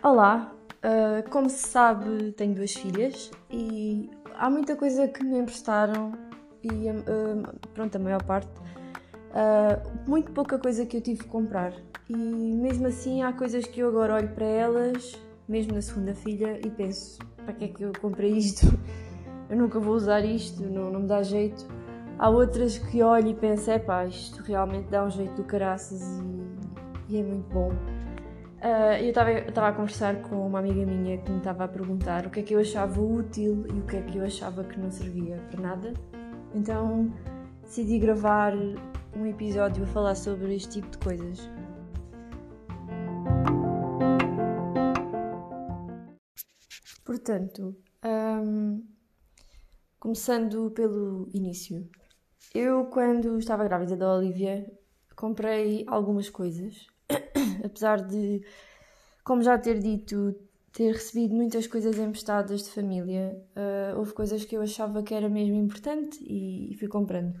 Olá, uh, como se sabe, tenho duas filhas e há muita coisa que me emprestaram e uh, pronto, a maior parte, uh, muito pouca coisa que eu tive que comprar. E mesmo assim há coisas que eu agora olho para elas, mesmo na segunda filha, e penso, para que é que eu comprei isto? Eu nunca vou usar isto, não, não me dá jeito. Há outras que olho e penso, é pá, isto realmente dá um jeito do caraças e, e é muito bom. Uh, eu estava a conversar com uma amiga minha que me estava a perguntar o que é que eu achava útil e o que é que eu achava que não servia para nada. Então decidi gravar um episódio a falar sobre este tipo de coisas. Portanto, um, começando pelo início. Eu, quando estava grávida da Olivia, comprei algumas coisas apesar de, como já ter dito, ter recebido muitas coisas emprestadas de família, uh, houve coisas que eu achava que era mesmo importante e, e, fui comprando.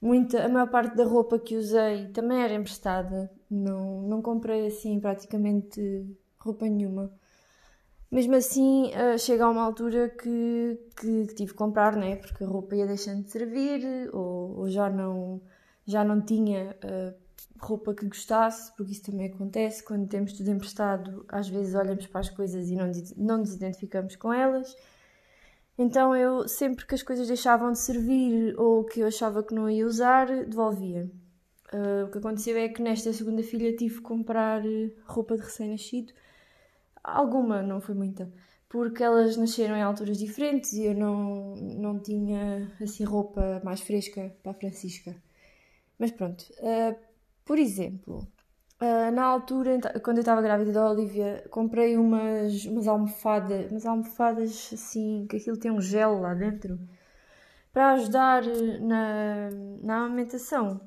Muita, a maior parte da roupa que usei também era emprestada, não, não comprei assim praticamente roupa nenhuma. Mesmo assim, uh, chega a uma altura que, que, que, tive que comprar, né? porque a roupa ia deixando de servir ou, ou já, não, já não tinha uh, roupa que gostasse, porque isso também acontece quando temos tudo emprestado, às vezes olhamos para as coisas e não, não nos identificamos com elas. Então eu, sempre que as coisas deixavam de servir ou que eu achava que não ia usar, devolvia. Uh, o que aconteceu é que nesta segunda filha tive que comprar roupa de recém-nascido. Alguma, não foi muita. Porque elas nasceram em alturas diferentes e eu não, não tinha assim roupa mais fresca para a Francisca. Mas pronto, uh, por exemplo, uh, na altura, quando eu estava grávida da Olivia, comprei umas, umas almofadas, umas almofadas assim, que aquilo tem um gel lá dentro, para ajudar na, na amamentação.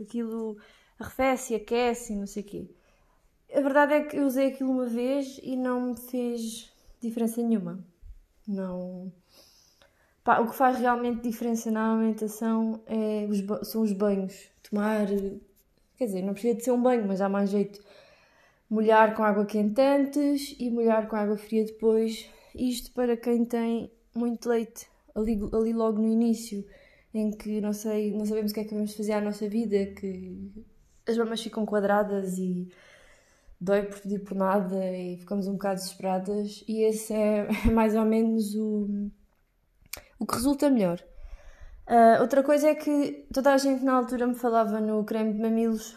Aquilo arrefece, aquece não sei o quê. A verdade é que eu usei aquilo uma vez e não me fez diferença nenhuma. Não. Pá, o que faz realmente diferença na amamentação é os, são os banhos. Tomar Quer dizer, não precisa de ser um banho, mas há mais jeito. Molhar com água quente antes e molhar com água fria depois. Isto para quem tem muito leite ali, ali logo no início, em que não, sei, não sabemos o que é que vamos fazer à nossa vida, que as mamas ficam quadradas e dói por pedir por nada e ficamos um bocado desesperadas. E esse é mais ou menos o, o que resulta melhor. Uh, outra coisa é que toda a gente na altura me falava no creme de mamilos,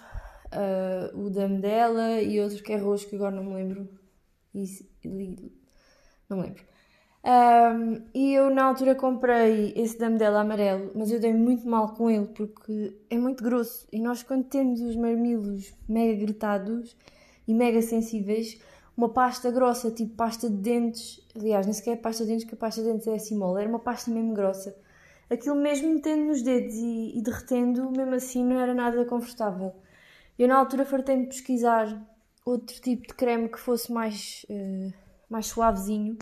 uh, o da Medela e outro que é roxo, que agora não me lembro. Isso, não me lembro. Um, e eu na altura comprei esse da Medela amarelo, mas eu dei muito mal com ele porque é muito grosso. E nós, quando temos os mamilos mega gretados e mega sensíveis, uma pasta grossa, tipo pasta de dentes, aliás, nem sequer é pasta de dentes, que a pasta de dentes é assim mole, era uma pasta mesmo grossa aquilo mesmo metendo nos dedos e, e derretendo, mesmo assim não era nada confortável. Eu na altura fartei de pesquisar outro tipo de creme que fosse mais, uh, mais suavezinho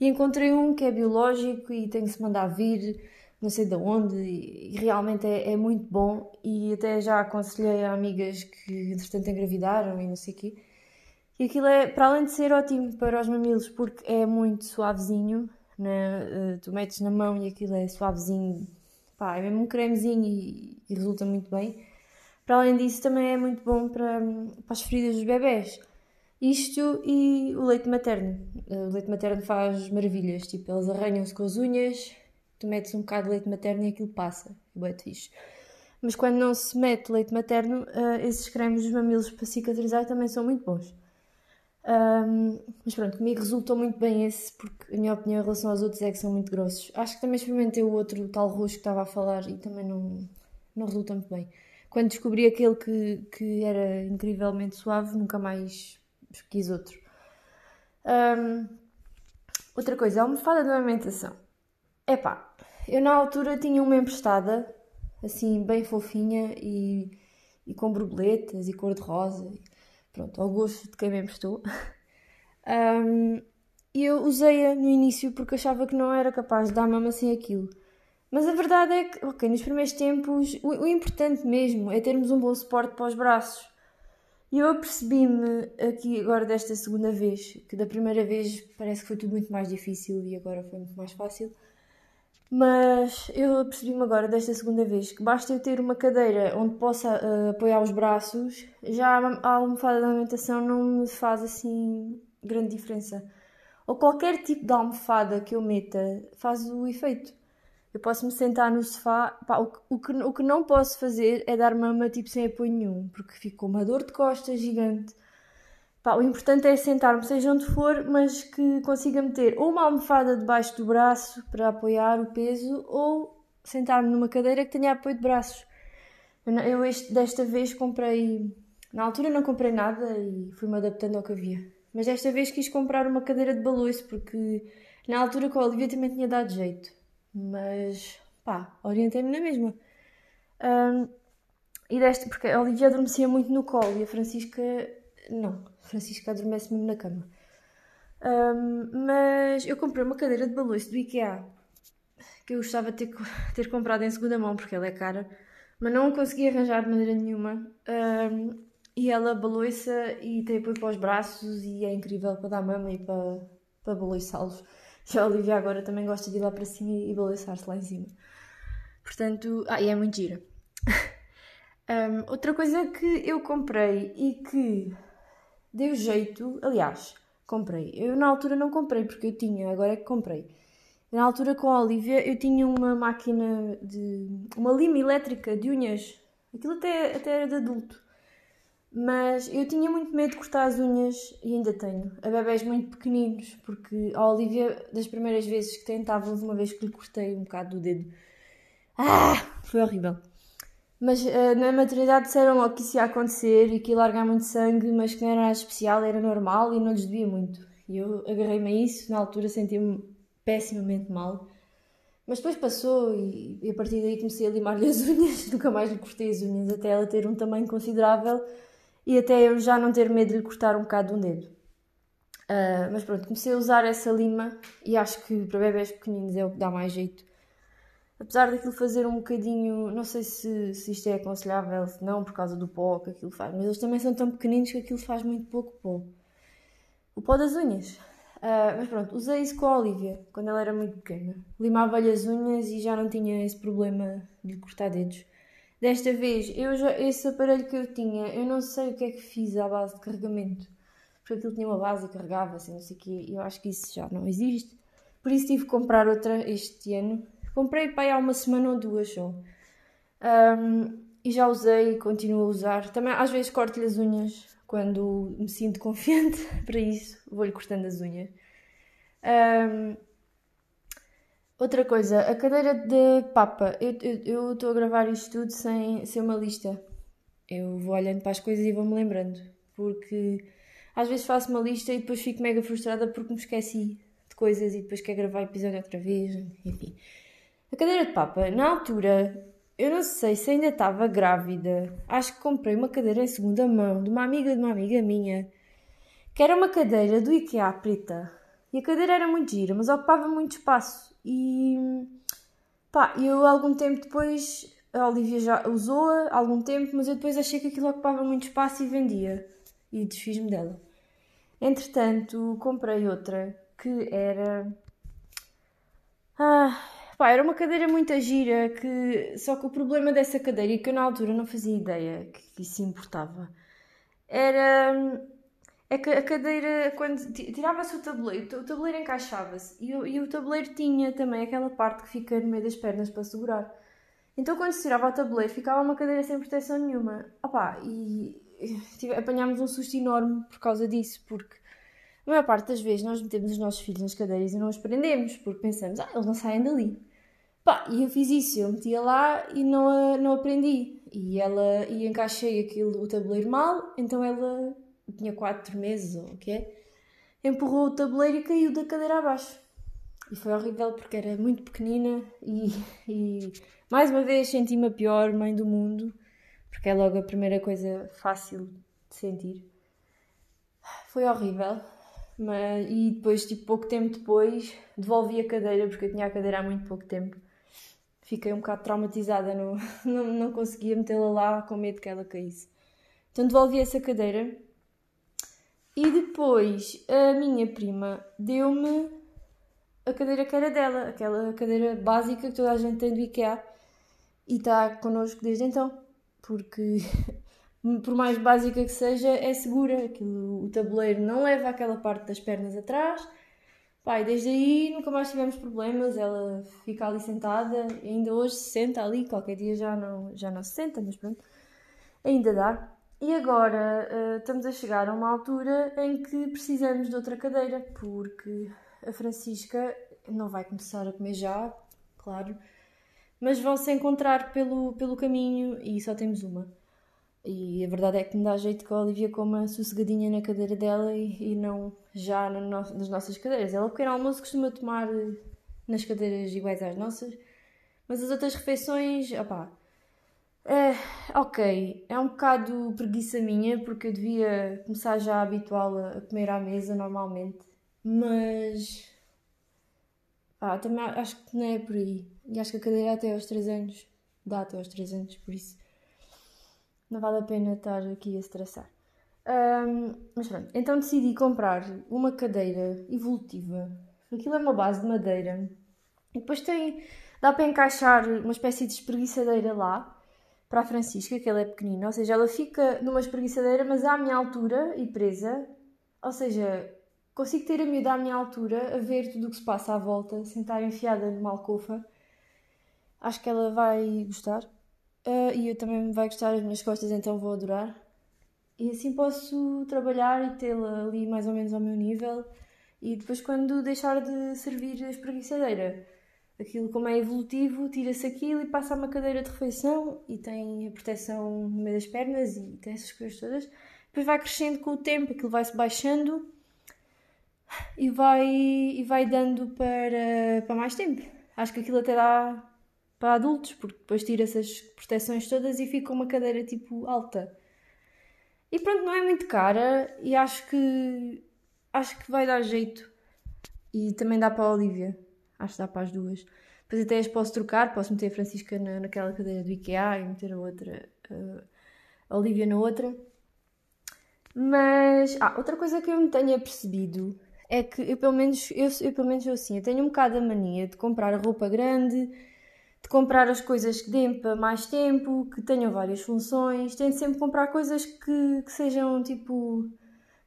e encontrei um que é biológico e tem que se mandar vir não sei de onde e, realmente é, é, muito bom e até já aconselhei a amigas que entretanto engravidaram e não sei o quê e aquilo é, para além de ser ótimo para os mamilos porque é muito suavezinho né? tu metes na mão e aquilo é suavezinho, pá, é mesmo um cremezinho e, e, resulta muito bem. Para além disso, também é muito bom para, para as feridas dos bebés. Isto e o leite materno. O leite materno faz maravilhas, tipo, eles arranham-se com as unhas, tu metes um bocado de leite materno e aquilo passa. É muito fixe. Mas quando não se mete leite materno, uh, esses cremes dos mamilos para cicatrizar também são muito bons. Um, mas pronto, comigo resultou muito bem esse, porque a minha opinião em relação aos outros é que são muito grossos. Acho que também experimentei o outro, tal roxo que estava a falar, e também não, não resulta muito bem. Quando descobri aquele que, que era incrivelmente suave, nunca mais quis outro. Um, outra coisa, a almofada de amamentação. Epá, eu na altura tinha uma emprestada, assim, bem fofinha e, e com borboletas e cor-de-rosa pronto, ao gosto de quem me emprestou. Um, e eu usei-a no início porque achava que não era capaz de dar mama sem aquilo. Mas a verdade é que, ok, nos primeiros tempos, o, o importante mesmo é termos um bom suporte para os braços. E eu apercebi-me aqui agora desta segunda vez, que da primeira vez parece que foi tudo muito mais difícil e agora foi muito mais fácil. Mas eu apercebi-me agora desta segunda vez que basta eu ter uma cadeira onde possa uh, apoiar os braços, já a almofada da alimentação não me faz assim grande diferença. Ou qualquer tipo de almofada que eu meta faz o efeito. Eu posso me sentar no sofá. Pá, o, o, que, o que não posso fazer é dar mama tipo sem apoio nenhum, porque ficou uma dor de costas gigante. Pá, o importante é sentar-me, seja onde for, mas que consiga meter ou uma almofada debaixo do braço para apoiar o peso, ou sentar-me numa cadeira que tenha apoio de braços. Eu, este, desta vez comprei. Na altura não comprei nada e fui-me adaptando ao que havia. Mas desta vez quis comprar uma cadeira de baloiço porque na altura com a Olivia também tinha dado jeito. Mas, pá, orientei-me na mesma. Um, e desta, porque a Olivia adormecia muito no colo e a Francisca, não. Francisca adormece mesmo na cama. Um, mas eu comprei uma cadeira de balanço do IKEA que eu gostava de ter, ter comprado em segunda mão porque ela é cara, mas não consegui arranjar de maneira nenhuma. Um, e ela baloiça e tem apoio para os braços e é incrível para dar mama e para, para baloiçá-los. E a Olivia agora também gosta de ir lá para cima e balançar-se lá em cima. Portanto, ah, e é muito gira. um, outra coisa que eu comprei e que deu jeito, aliás, comprei. Eu na altura não comprei porque eu tinha, agora é que comprei. Na altura com a Olivia eu tinha uma máquina de. uma lima elétrica de unhas. Aquilo até, até era de adulto. Mas eu tinha muito medo de cortar as unhas e ainda tenho. A bebés muito pequeninos, porque a Olivia, das primeiras vezes que tentava, uma vez que lhe cortei um bocado do dedo. Ah! Foi horrível. Mas uh, na maternidade disseram logo que isso ia acontecer e que ia largar muito sangue, mas que não era nada especial, era normal e não lhes devia muito. E eu agarrei-me a isso, na altura senti-me pessimamente mal. Mas depois passou e, e a partir daí comecei a limar-lhe as unhas, nunca mais lhe cortei as unhas, até ela ter um tamanho considerável e até eu já não ter medo de lhe cortar um bocado de um dedo. Uh, mas pronto, comecei a usar essa lima e acho que para bebés pequeninos é o que dá mais jeito. Apesar daquilo fazer um bocadinho, não sei se, se isto é aconselhável, se não, por causa do pó que aquilo faz, mas eles também são tão pequeninos que aquilo faz muito pouco pó. O pó das unhas. Uh, mas pronto, usei isso com a Olivia quando ela era muito pequena. Limava-lhe as unhas e já não tinha esse problema de cortar dedos. Desta vez, eu já, esse aparelho que eu tinha, eu não sei o que é que fiz à base de carregamento. Porque aquilo tinha uma base e carregava, assim, não sei o quê. Eu acho que isso já não existe. Por isso tive que comprar outra este ano. Comprei aí há uma semana ou duas só. Um, e já usei e continuo a usar. Também às vezes corto-lhe as unhas quando me sinto confiante para isso. Vou-lhe cortando as unhas. Um, Outra coisa, a cadeira de papa. Eu estou a gravar isto tudo sem ser uma lista. Eu vou olhando para as coisas e vou-me lembrando. Porque às vezes faço uma lista e depois fico mega frustrada porque me esqueci de coisas e depois quero gravar episódio outra vez. Enfim. A cadeira de papa, na altura, eu não sei se ainda estava grávida. Acho que comprei uma cadeira em segunda mão de uma amiga de uma amiga minha. Que era uma cadeira do IKEA preta. E a cadeira era muito gira, mas ocupava muito espaço. E pá, eu algum tempo depois, a Olivia já usou-a algum tempo, mas eu depois achei que aquilo ocupava muito espaço e vendia. E desfiz-me dela. Entretanto, comprei outra que era. Ah, pá, era uma cadeira muito gira, que... só que o problema dessa cadeira, e que eu na altura não fazia ideia que isso importava, era é que a cadeira, quando tirava-se o tabuleiro, o tabuleiro encaixava-se e, e, o tabuleiro tinha também aquela parte que fica no meio das pernas para segurar. Então, quando se tirava o tabuleiro, ficava uma cadeira sem proteção nenhuma. Opa, e tive, apanhámos um susto enorme por causa disso, porque a maior parte das vezes nós metemos os nossos filhos nas cadeiras e não os prendemos, porque pensamos, ah, eles não saem dali. Pá, e eu fiz isso, eu metia lá e não, não aprendi. E ela e encaixei aquilo, o tabuleiro mal, então ela tinha 4 meses ou o que é, empurrou o tabuleiro e caiu da cadeira abaixo. E foi horrível porque era muito pequenina e, e mais uma vez senti-me a pior mãe do mundo, porque é logo a primeira coisa fácil de sentir. Foi horrível. Mas, e depois, tipo, pouco tempo depois, devolvi a cadeira, porque eu tinha a cadeira há muito pouco tempo. Fiquei um bocado traumatizada, não, não, não conseguia metê-la lá com medo que ela caísse. Então devolvi essa cadeira e depois a minha prima deu-me a cadeira que era dela, aquela cadeira básica que toda a gente tem do IKEA e está connosco desde então, porque por mais básica que seja, é segura. Aquilo, o tabuleiro não leva aquela parte das pernas atrás. Pai, desde aí nunca mais tivemos problemas. Ela fica ali sentada, ainda hoje se senta ali. Qualquer dia já não, já não se senta, mas pronto, ainda dá. E agora uh, estamos a chegar a uma altura em que precisamos de outra cadeira, porque a Francisca não vai começar a comer já, claro, mas vão se encontrar pelo, pelo caminho e só temos uma. E a verdade é que me dá jeito que a Olivia coma sossegadinha na cadeira dela e, e não já no, nas nossas cadeiras. Ela, pequeno almoço, costuma tomar eh, nas cadeiras iguais às nossas, mas as outras refeições, opá, é, ok, é um bocado preguiça minha porque eu devia começar já a habituá-la a comer à mesa normalmente, mas ah, também acho que não é por aí. E acho que a cadeira até aos 3 anos dá até aos 3 anos, por isso não vale a pena estar aqui a estressar. Um, mas pronto, então decidi comprar uma cadeira evolutiva. Aquilo é uma base de madeira. E depois tem. dá para encaixar uma espécie de espreguiçadeira lá para a Francisca, que ela é pequenina. Ou seja, ela fica numa espreguiçadeira, mas à minha altura e presa. Ou seja, consigo ter a miúda à minha altura, a ver tudo o que se passa à volta, sem estar enfiada numa alcofa. Acho que ela vai gostar. Uh, e eu também vai gostar, as minhas costas então vou adorar. E assim posso trabalhar e tê-la ali mais ou menos ao meu nível. E depois, quando deixar de servir a espreguiçadeira, aquilo como é evolutivo, tira-se aquilo e passa a uma cadeira de refeição e tem a proteção no meio das pernas e tem essas coisas todas. Depois vai crescendo com o tempo, aquilo vai-se baixando e vai, e vai dando para, para mais tempo. Acho que aquilo até dá para adultos, porque depois tira essas proteções todas e fica uma cadeira tipo alta. E pronto, não é muito cara e acho que acho que vai dar jeito. E também dá para a Olivia. Acho que dá para as duas. Depois até as posso trocar, posso meter a Francisca na, naquela cadeira do IKEA e meter a outra, a Olivia na outra. Mas, ah, outra coisa que eu me tenho percebido é que eu pelo menos, eu, eu pelo menos eu assim, eu tenho um bocado a mania de comprar roupa grande, de comprar as coisas que dêem para mais tempo, que tenham várias funções. Tento sempre comprar coisas que, que sejam tipo.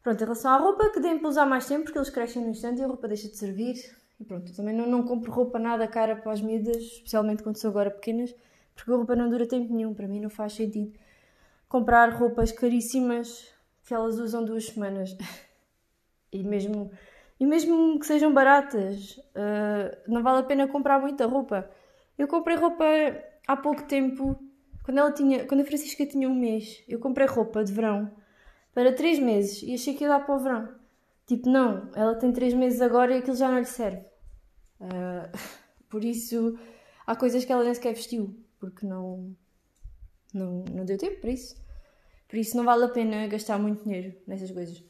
Pronto, em relação à roupa, que deem para usar mais tempo, porque eles crescem no instante e a roupa deixa de servir. E pronto, também não, não compro roupa nada cara para as miúdas, especialmente quando são agora pequenas, porque a roupa não dura tempo nenhum. Para mim não faz sentido comprar roupas caríssimas que elas usam duas semanas. e mesmo, e mesmo que sejam baratas, uh, não vale a pena comprar muita roupa. Eu comprei roupa há pouco tempo, quando, ela tinha, quando a Francisca tinha um mês, eu comprei roupa de verão para três meses e achei que ia dar para o verão. Tipo, não, ela tem três meses agora e aquilo já não lhe serve. Uh, por isso, há coisas que ela nem sequer vestiu, porque não, não, não deu tempo para isso. Por isso, não vale a pena gastar muito dinheiro nessas coisas.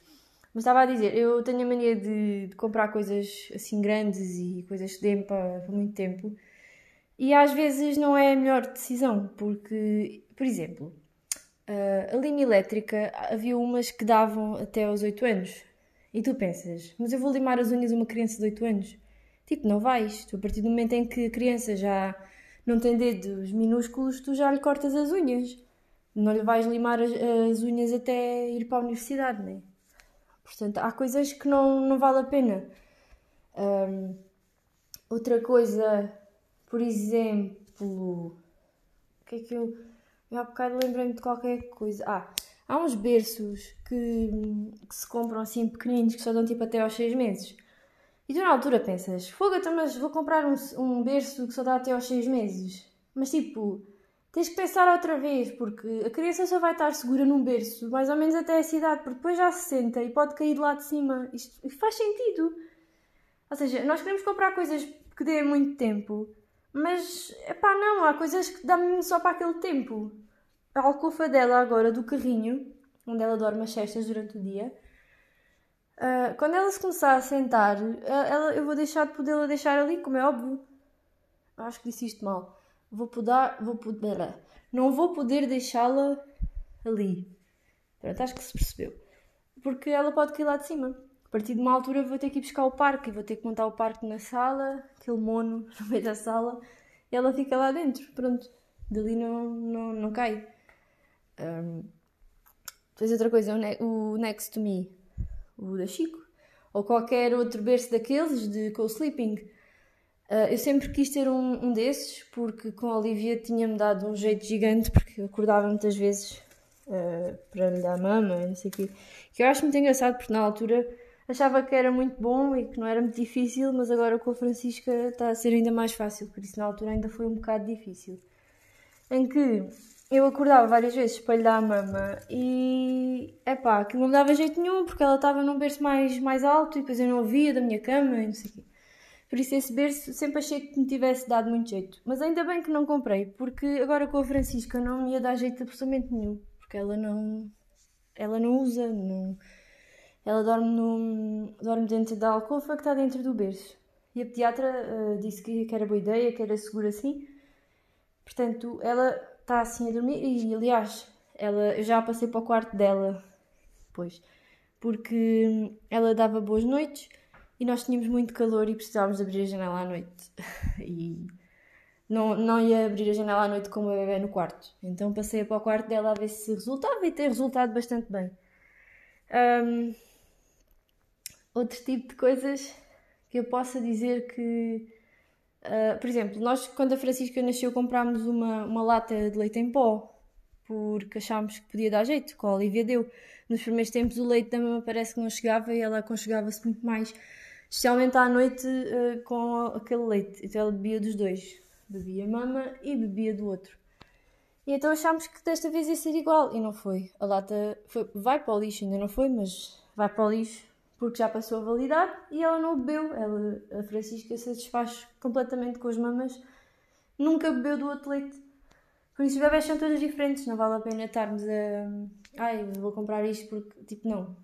Mas estava a dizer, eu tenho a mania de, de comprar coisas assim grandes e coisas que dêem para, para muito tempo. E às vezes não é a melhor decisão, porque, por exemplo, a linha elétrica havia umas que davam até aos 8 anos. E tu pensas, mas eu vou limar as unhas a uma criança de 8 anos? Tipo, não vais. Tu, a partir do momento em que a criança já não tem dedos minúsculos, tu já lhe cortas as unhas. Não lhe vais limar as, as unhas até ir para a universidade, né? Portanto, há coisas que não, não vale a pena. Um, outra coisa por exemplo, o que é que eu. Eu há bocado lembrei-me de qualquer coisa. Ah, há uns berços que, que se compram assim pequeninos que só dão tipo até aos 6 meses. E tu na altura pensas, fogo, então, mas vou comprar um, um berço que só dá até aos 6 meses. Mas tipo, tens que pensar outra vez, porque a criança só vai estar segura num berço mais ou menos até essa idade, porque depois já se senta e pode cair de lá de cima. Isto, faz sentido. Ou seja, nós queremos comprar coisas que dêem muito tempo mas, pá, não, há coisas que dão-me só para aquele tempo. A alcofa dela agora, do carrinho, onde ela dorme as cestas durante o dia, uh, quando ela se começar a sentar, uh, ela, eu vou deixar de podê-la deixar ali, como é óbvio. Acho que disse isto mal. vou poder, vou poder, não vou poder deixá-la ali. Pronto, acho que se percebeu. Porque ela pode cair lá de cima. Partir de uma altura vou ter que ir buscar o parque e vou ter que montar o parque na sala, aquele mono no meio da sala, e ela fica lá dentro. Pronto, dali não, não, não cai. Um, depois outra coisa, o, ne o Next to Me, o da Chico, ou qualquer outro berço daqueles de co-sleeping. Uh, eu sempre quis ter um, um desses porque com a Olivia tinha-me dado um jeito gigante porque eu acordava muitas vezes uh, para lhe dar mama não sei o quê. Que eu acho muito engraçado porque na altura achava que era muito bom e que não era muito difícil, mas agora com a Francisca está a ser ainda mais fácil, por isso na altura ainda foi um bocado difícil. Em que eu acordava várias vezes para lhe dar a mama e é pá, aquilo não me dava jeito nenhum porque ela estava num berço mais, mais alto e depois eu não ouvia da minha cama e não sei o quê. Por isso esse berço sempre achei que me tivesse dado muito jeito. Mas ainda bem que não comprei, porque agora com a Francisca não me ia dar jeito absolutamente nenhum. Porque ela não. Ela não usa, não. Ela dorme, no, dorme dentro da alcova que está dentro do berço. E a pediatra uh, disse que, que era boa ideia, que era seguro assim. Portanto, ela está assim a dormir e, aliás, ela, eu já passei para o quarto dela depois, porque ela dava boas noites e nós tínhamos muito calor e precisávamos abrir a janela à noite. e não, não ia abrir a janela à noite com o bebê no quarto. Então passei para o quarto dela a ver se resultava e tem resultado bastante bem. Um, outro tipo de coisas que eu possa dizer que Uh, por exemplo, nós, quando a Francisca nasceu, comprámos uma, uma lata de leite em pó porque achámos que podia dar jeito, com a Olivia deu. Nos primeiros tempos, o leite da mama parece que não chegava e ela aconchegava-se muito mais, especialmente à noite uh, com aquele leite. Então ela bebia dos dois, bebia mama e bebia do outro. E então achámos que desta vez ia ser igual e não foi. A lata foi, vai para o lixo, ainda não foi, mas vai para o lixo porque já passou a validade e ela não bebeu. Ela, a Francisca se desfaz completamente com as mamas, nunca bebeu do outro leite. Por isso, os bebés são todos diferentes, não vale a pena estarmos a. Ai, vou comprar isto porque. Tipo, não.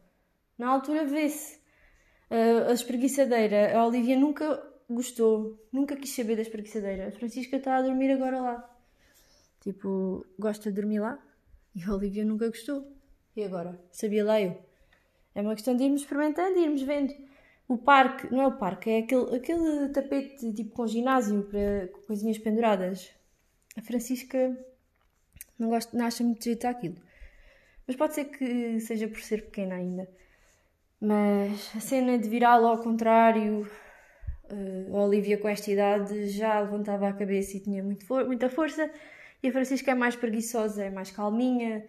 Na altura vê-se. a espreguiçadeira, a Olivia nunca gostou, nunca quis saber da espreguiçadeira. A Francisca está a dormir agora lá. Tipo, gosta de dormir lá e a Olivia nunca gostou. E agora? Sabia lá eu. É uma questão de irmos experimentando e irmos vendo. O parque, não é o parque, é aquele, aquele tapete tipo com ginásio para com coisinhas penduradas. A Francisca não, gosta, não acha muito jeito aquilo. Mas pode ser que seja por ser pequena ainda. Mas a cena de virá-lo ao contrário, uh, a Olivia com esta idade já levantava a cabeça e tinha muito muita força, e a Francisca é mais preguiçosa, é mais calminha,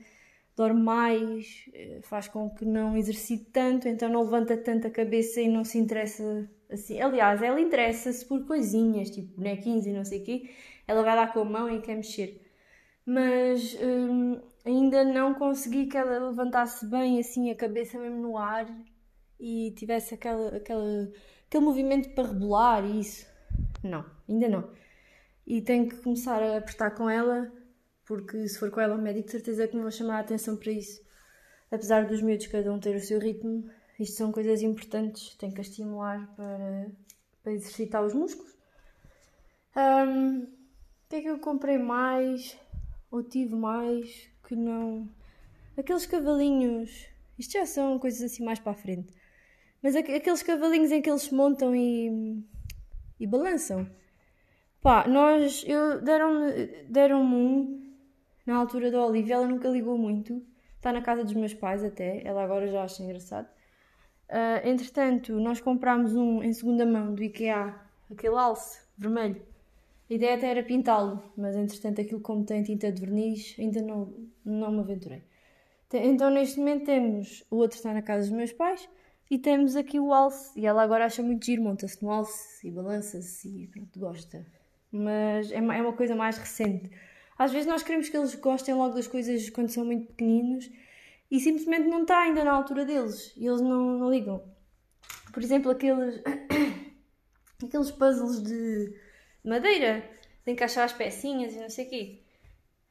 dorme mais, eh, faz com que não exercite tanto, então não levanta tanto a cabeça e não se interessa assim. Aliás, ela interessa-se por coisinhas, tipo bonequinhos e não sei o quê, ela vai lá com a mão e quer mexer. Mas hum, ainda não consegui que ela levantasse bem assim a cabeça mesmo no ar e tivesse aquela, aquela, aquele movimento para rebolar e isso. Não, ainda não. E tenho que começar a apertar com ela porque se for com ela ao médico, de certeza que me vou chamar a atenção para isso. Apesar dos miúdos cada um ter o seu ritmo, isto são coisas importantes, tem que estimular para, para exercitar os músculos. Um, o que é que eu comprei mais? Ou tive mais? Que não. Aqueles cavalinhos. Isto já são coisas assim mais para a frente. Mas aqueles cavalinhos em que eles montam e, e balançam. Pá, nós. Eu deram-me deram um na altura da Olivia, ela nunca ligou muito. Está na casa dos meus pais até, ela agora já acha engraçado. Uh, entretanto, nós comprámos um em segunda mão do IKEA, aquele alce vermelho. A ideia até era pintá-lo, mas entretanto aquilo como tem tinta de verniz, ainda não, não me aventurei. Então neste momento temos, o outro está na casa dos meus pais, e temos aqui o alce, e ela agora acha muito giro, monta-se no alce e balança-se e pronto, gosta. Mas é uma, é uma coisa mais recente. Às vezes nós queremos que eles gostem logo das coisas quando são muito pequeninos e simplesmente não está ainda na altura deles e eles não, não ligam. Por exemplo, aqueles, aqueles puzzles de madeira, de encaixar as pecinhas e não sei o quê.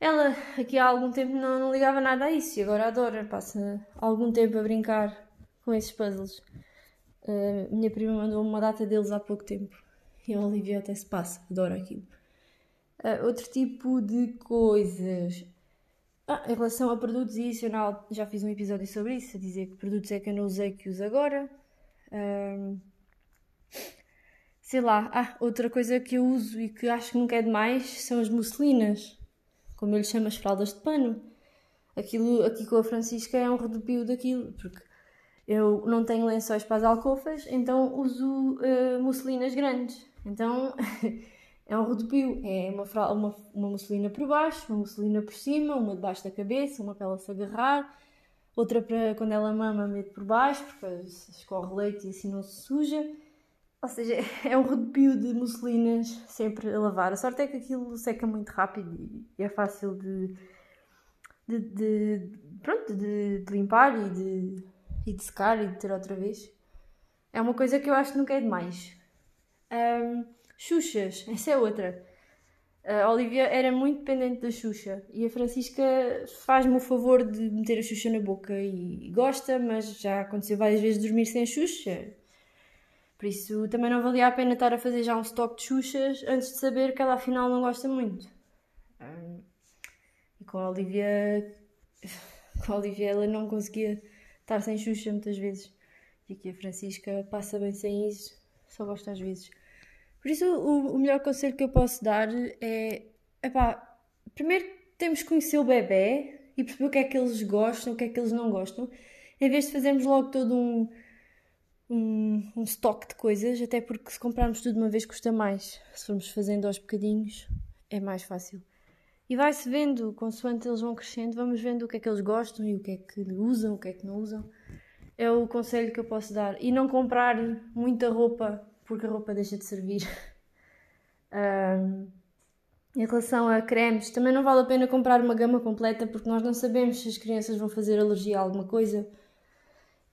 Ela, aqui há algum tempo, não, não ligava nada a isso e agora adora, passa algum tempo a brincar com esses puzzles. Uh, minha prima mandou uma data deles há pouco tempo e a Olivia até se passa, adora aquilo. Uh, outro tipo de coisas. Ah, em relação a produtos e isso, eu já fiz um episódio sobre isso, a dizer que produtos é que eu não usei que uso agora. Um, sei lá, ah, outra coisa que eu uso e que acho que nunca é demais são as musselinas, como eu lhe chamo as fraldas de pano. Aquilo aqui com a Francisca é um redupio daquilo, porque eu não tenho lençóis para as alcofas, então uso uh, musselinas grandes. Então é um rodopio, é uma, uma, uma musselina por baixo, uma musselina por cima, uma debaixo da cabeça, uma para ela se agarrar, outra para quando ela mama, meto por baixo, porque escorre leite e assim não se suja. Ou seja, é um rodopio de musselinas sempre a lavar. A sorte é que aquilo seca muito rápido e é fácil de, de, de pronto, de, de, limpar e de, e de secar e de ter outra vez. É uma coisa que eu acho que nunca é demais. Um, Xuxas, essa é outra. A Olivia era muito dependente da Xuxa e a Francisca faz-me o favor de meter a Xuxa na boca e gosta, mas já aconteceu várias vezes dormir sem a Xuxa. Por isso também não valia a pena estar a fazer já um estoque de Xuxas antes de saber que ela afinal não gosta muito. E com a Olivia. Com a Olivia ela não conseguia estar sem Xuxa muitas vezes. E aqui a Francisca passa bem sem isso, só gosta às vezes. Por isso o, o melhor conselho que eu posso dar é. Epá, primeiro temos que conhecer o bebê e perceber o que é que eles gostam, o que é que eles não gostam, em vez de fazermos logo todo um um, um estoque de coisas, até porque se comprarmos tudo de uma vez custa mais. Se formos fazendo aos bocadinhos, é mais fácil. E vai-se vendo, consoante eles vão crescendo, vamos vendo o que é que eles gostam e o que é que usam, o que é que não usam. É o conselho que eu posso dar. E não comprar muita roupa, porque a roupa deixa de servir. um, em relação a cremes, também não vale a pena comprar uma gama completa, porque nós não sabemos se as crianças vão fazer alergia a alguma coisa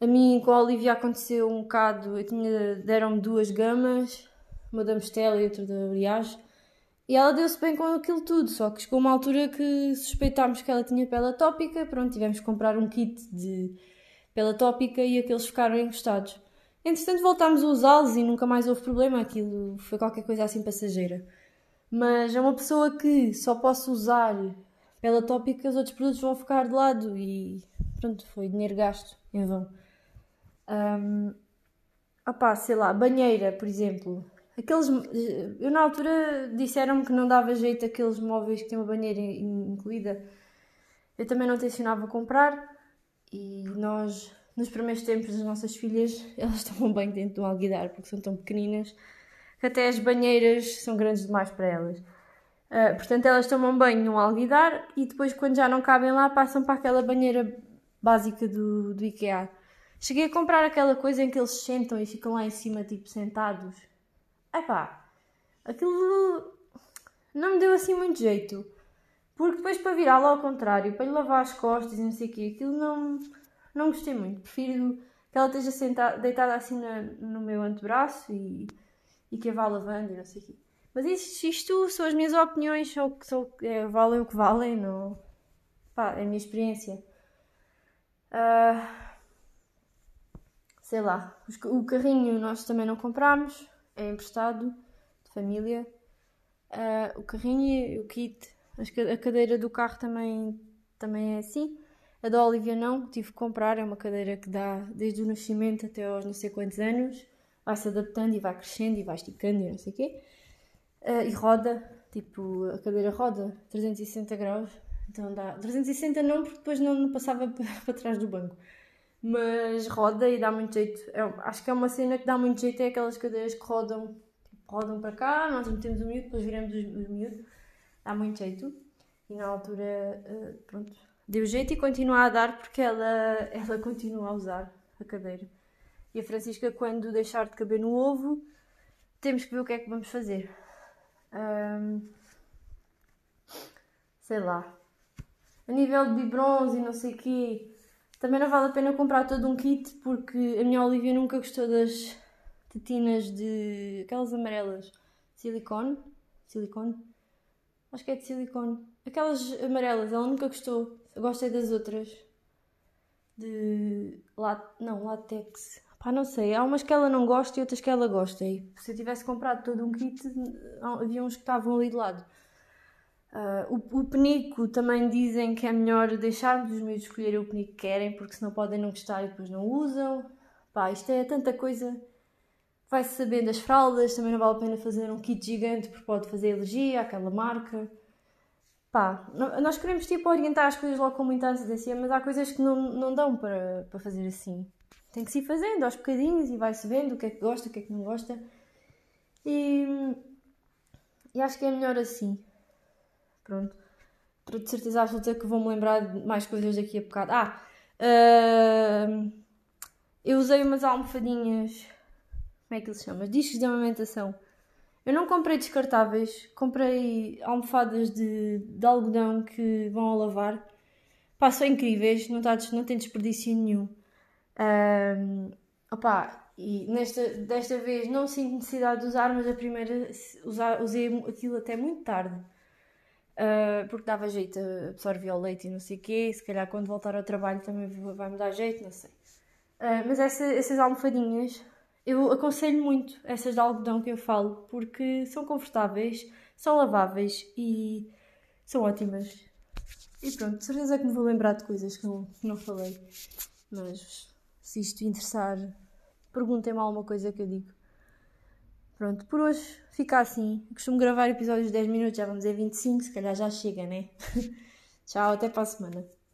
a mim com a Olivia aconteceu um bocado, deram-me duas gamas, uma da Mistela e outra da Briage, e ela deu-se bem com aquilo tudo, só que chegou uma altura que suspeitámos que ela tinha pele atópica, pronto, tivemos que comprar um kit de pele atópica e aqueles ficaram encostados. Entretanto voltámos a usá-los e nunca mais houve problema, aquilo foi qualquer coisa assim passageira. Mas é uma pessoa que só posso usar pele atópica, os outros produtos vão ficar de lado e pronto, foi dinheiro gasto em vão. Um, opá, sei lá, banheira, por exemplo. Aqueles, eu na altura disseram-me que não dava jeito aqueles móveis que têm uma banheira incluída. Eu também não tencionava comprar e nós, nos primeiros tempos das nossas filhas, elas tomam bem dentro do alguidar porque são tão pequeninas que até as banheiras são grandes demais para elas. Uh, portanto, elas tomam banho num alguidar e depois, quando já não cabem lá, passam para aquela banheira básica do, do IKEA. Cheguei a comprar aquela coisa em que eles sentam e ficam lá em cima, tipo, sentados. Epá, aquilo não me deu assim muito jeito. Porque depois para virar lá ao contrário, para lhe lavar as costas e não sei o quê, aquilo não, não gostei muito. Prefiro que ela esteja sentada, deitada assim no meu antebraço e, e que a vá lavando e não sei o quê. Mas isto, isto são as minhas opiniões, são, são, é, valem o que valem, não... Pá, é a minha experiência. Uh, sei lá, o carrinho nós também não comprámos, é emprestado, de família. Uh, o carrinho e o kit, a cadeira do carro também, também é assim. A da Olivia não, tive que comprar, é uma cadeira que dá desde o nascimento até aos não sei quantos anos, vai se adaptando e vai crescendo e vai esticando e não sei o quê. Uh, e roda, tipo, a cadeira roda 360 graus, então dá. 360 não, porque depois não, não passava para trás do banco mas roda e dá muito jeito. É, acho que é uma cena que dá muito jeito, é aquelas cadeiras que rodam, tipo, rodam para cá, nós metemos o miúdo, depois viramos o miúdo, dá muito jeito. E na altura, uh, pronto, deu jeito e continua a dar porque ela, ela continua a usar a cadeira. E a Francisca, quando deixar de caber no ovo, temos que ver o que é que vamos fazer. Um, sei lá. A nível de biberons e não sei o quê, também não vale a pena comprar todo um kit porque a minha Olivia nunca gostou das tetinas de. aquelas amarelas. Silicone? Silicone? Acho que é de silicone. Aquelas amarelas, ela nunca gostou. Gostei das outras. De. Lat... Não, látex. Pá, não sei. Há umas que ela não gosta e outras que ela gosta. E se eu tivesse comprado todo um kit, havia uns que estavam ali de lado. Uh, o, o penico também dizem que é melhor deixarmos os miúdos escolherem o penico que querem, porque senão podem não gostar e depois não usam. Pá, isto é tanta coisa. Vai-se sabendo das fraldas, também não vale a pena fazer um kit gigante porque pode fazer alergia àquela marca. Pá, nós queremos tipo orientar as coisas logo com muita antecedência, mas há coisas que não, não dão para, para fazer assim. Tem que se ir fazendo aos bocadinhos e vai-se vendo o que é que gosta, o que é que não gosta. E, e acho que é melhor assim. Pronto. Estou de certeza absoluta que vou-me lembrar de mais coisas daqui a bocado. Ah! Uh, eu usei umas almofadinhas. Como é que ele se chama? Discos de amamentação. Eu não comprei descartáveis, comprei almofadas de, de algodão que vão a lavar. Pá, são incríveis, não, tá, não tem desperdício nenhum. Um, opa, e nesta, desta vez não sinto necessidade de usar, mas a primeira usar, usei aquilo até muito tarde. Uh, porque dava jeito, absorvia o leite e não sei o quê. Se calhar quando voltar ao trabalho também vai me dar jeito, não sei. Uh, mas essa, essas almofadinhas, eu aconselho muito essas de algodão que eu falo, porque são confortáveis, são laváveis e são ótimas. E pronto, de certeza que me vou lembrar de coisas que não, não falei. Mas se isto interessar, perguntem-me alguma coisa que eu digo. Pronto, por hoje fica assim. costumo gravar episódios de 10 minutos, já vamos a 25, se calhar já chega, né? Tchau, até para a semana.